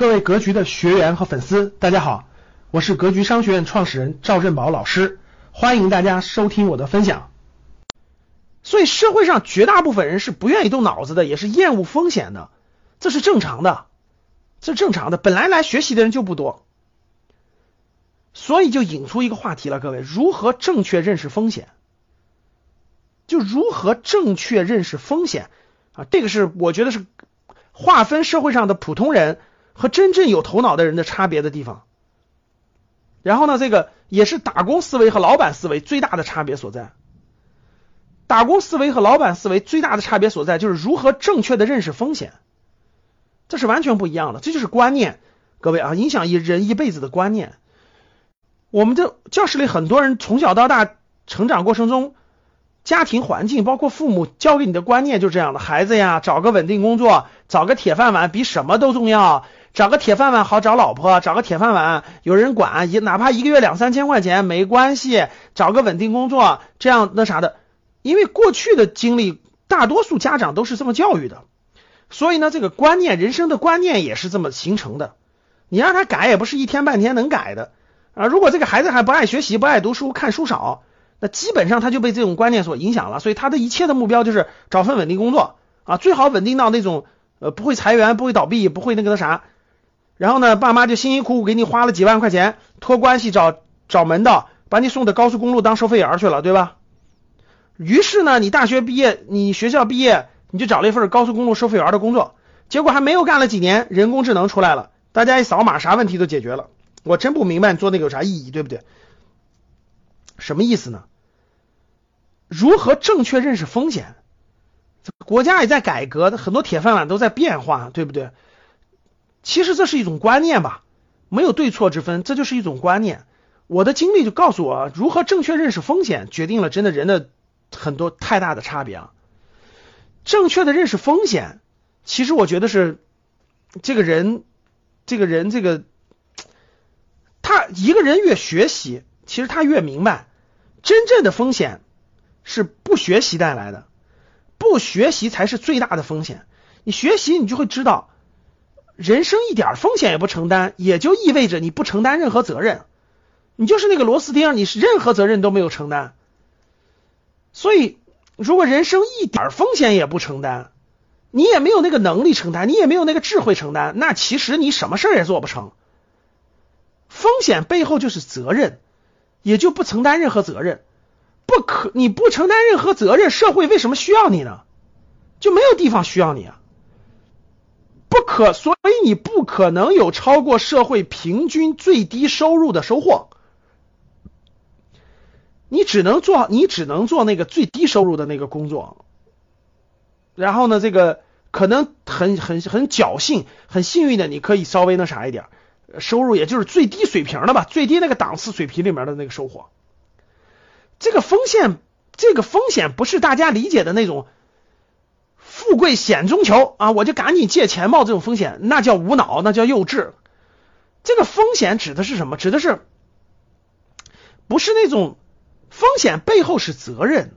各位格局的学员和粉丝，大家好，我是格局商学院创始人赵振宝老师，欢迎大家收听我的分享。所以社会上绝大部分人是不愿意动脑子的，也是厌恶风险的，这是正常的，这是正常的。本来来学习的人就不多，所以就引出一个话题了，各位，如何正确认识风险？就如何正确认识风险啊？这个是我觉得是划分社会上的普通人。和真正有头脑的人的差别的地方，然后呢，这个也是打工思维和老板思维最大的差别所在。打工思维和老板思维最大的差别所在就是如何正确的认识风险，这是完全不一样的，这就是观念，各位啊，影响一人一辈子的观念。我们的教室里很多人从小到大成长过程中。家庭环境包括父母教给你的观念就是这样的，孩子呀，找个稳定工作，找个铁饭碗比什么都重要。找个铁饭碗好找老婆，找个铁饭碗有人管，一哪怕一个月两三千块钱没关系。找个稳定工作，这样那啥的，因为过去的经历，大多数家长都是这么教育的，所以呢，这个观念，人生的观念也是这么形成的。你让他改也不是一天半天能改的啊。如果这个孩子还不爱学习，不爱读书，看书少。那基本上他就被这种观念所影响了，所以他的一切的目标就是找份稳定工作啊，最好稳定到那种呃不会裁员、不会倒闭、不会那个那啥。然后呢，爸妈就辛辛苦苦给你花了几万块钱，托关系找找门道，把你送到高速公路当收费员去了，对吧？于是呢，你大学毕业，你学校毕业，你就找了一份高速公路收费员的工作，结果还没有干了几年，人工智能出来了，大家一扫码，啥问题都解决了。我真不明白你做那个有啥意义，对不对？什么意思呢？如何正确认识风险？国家也在改革，很多铁饭碗都在变化，对不对？其实这是一种观念吧，没有对错之分，这就是一种观念。我的经历就告诉我，如何正确认识风险，决定了真的人的很多太大的差别啊。正确的认识风险，其实我觉得是这个人，这个人，这个他一个人越学习，其实他越明白，真正的风险。是不学习带来的，不学习才是最大的风险。你学习，你就会知道，人生一点风险也不承担，也就意味着你不承担任何责任。你就是那个螺丝钉，你是任何责任都没有承担。所以，如果人生一点风险也不承担，你也没有那个能力承担，你也没有那个智慧承担，那其实你什么事儿也做不成。风险背后就是责任，也就不承担任何责任。不可，你不承担任何责任，社会为什么需要你呢？就没有地方需要你啊！可，所以你不可能有超过社会平均最低收入的收获。你只能做，你只能做那个最低收入的那个工作。然后呢，这个可能很很很侥幸，很幸运的，你可以稍微那啥一点，收入也就是最低水平的吧，最低那个档次水平里面的那个收获。这个风险，这个风险不是大家理解的那种富贵险中求啊！我就赶紧借钱冒这种风险，那叫无脑，那叫幼稚。这个风险指的是什么？指的是不是那种风险背后是责任？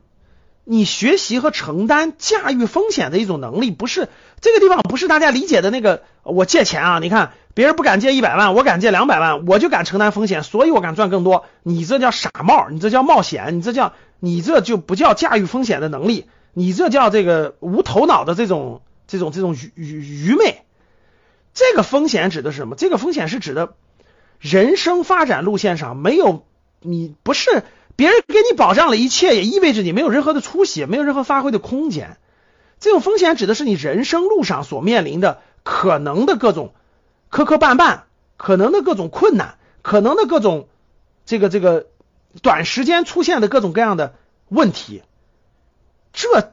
你学习和承担驾驭风险的一种能力，不是这个地方不是大家理解的那个。我借钱啊，你看。别人不敢借一百万，我敢借两百万，我就敢承担风险，所以我敢赚更多。你这叫傻帽，你这叫冒险，你这叫你这就不叫驾驭风险的能力，你这叫这个无头脑的这种这种这种愚愚愚昧。这个风险指的是什么？这个风险是指的人生发展路线上没有你不是别人给你保障了一切，也意味着你没有任何的出息，没有任何发挥的空间。这种风险指的是你人生路上所面临的可能的各种。磕磕绊绊，可能的各种困难，可能的各种这个这个短时间出现的各种各样的问题，这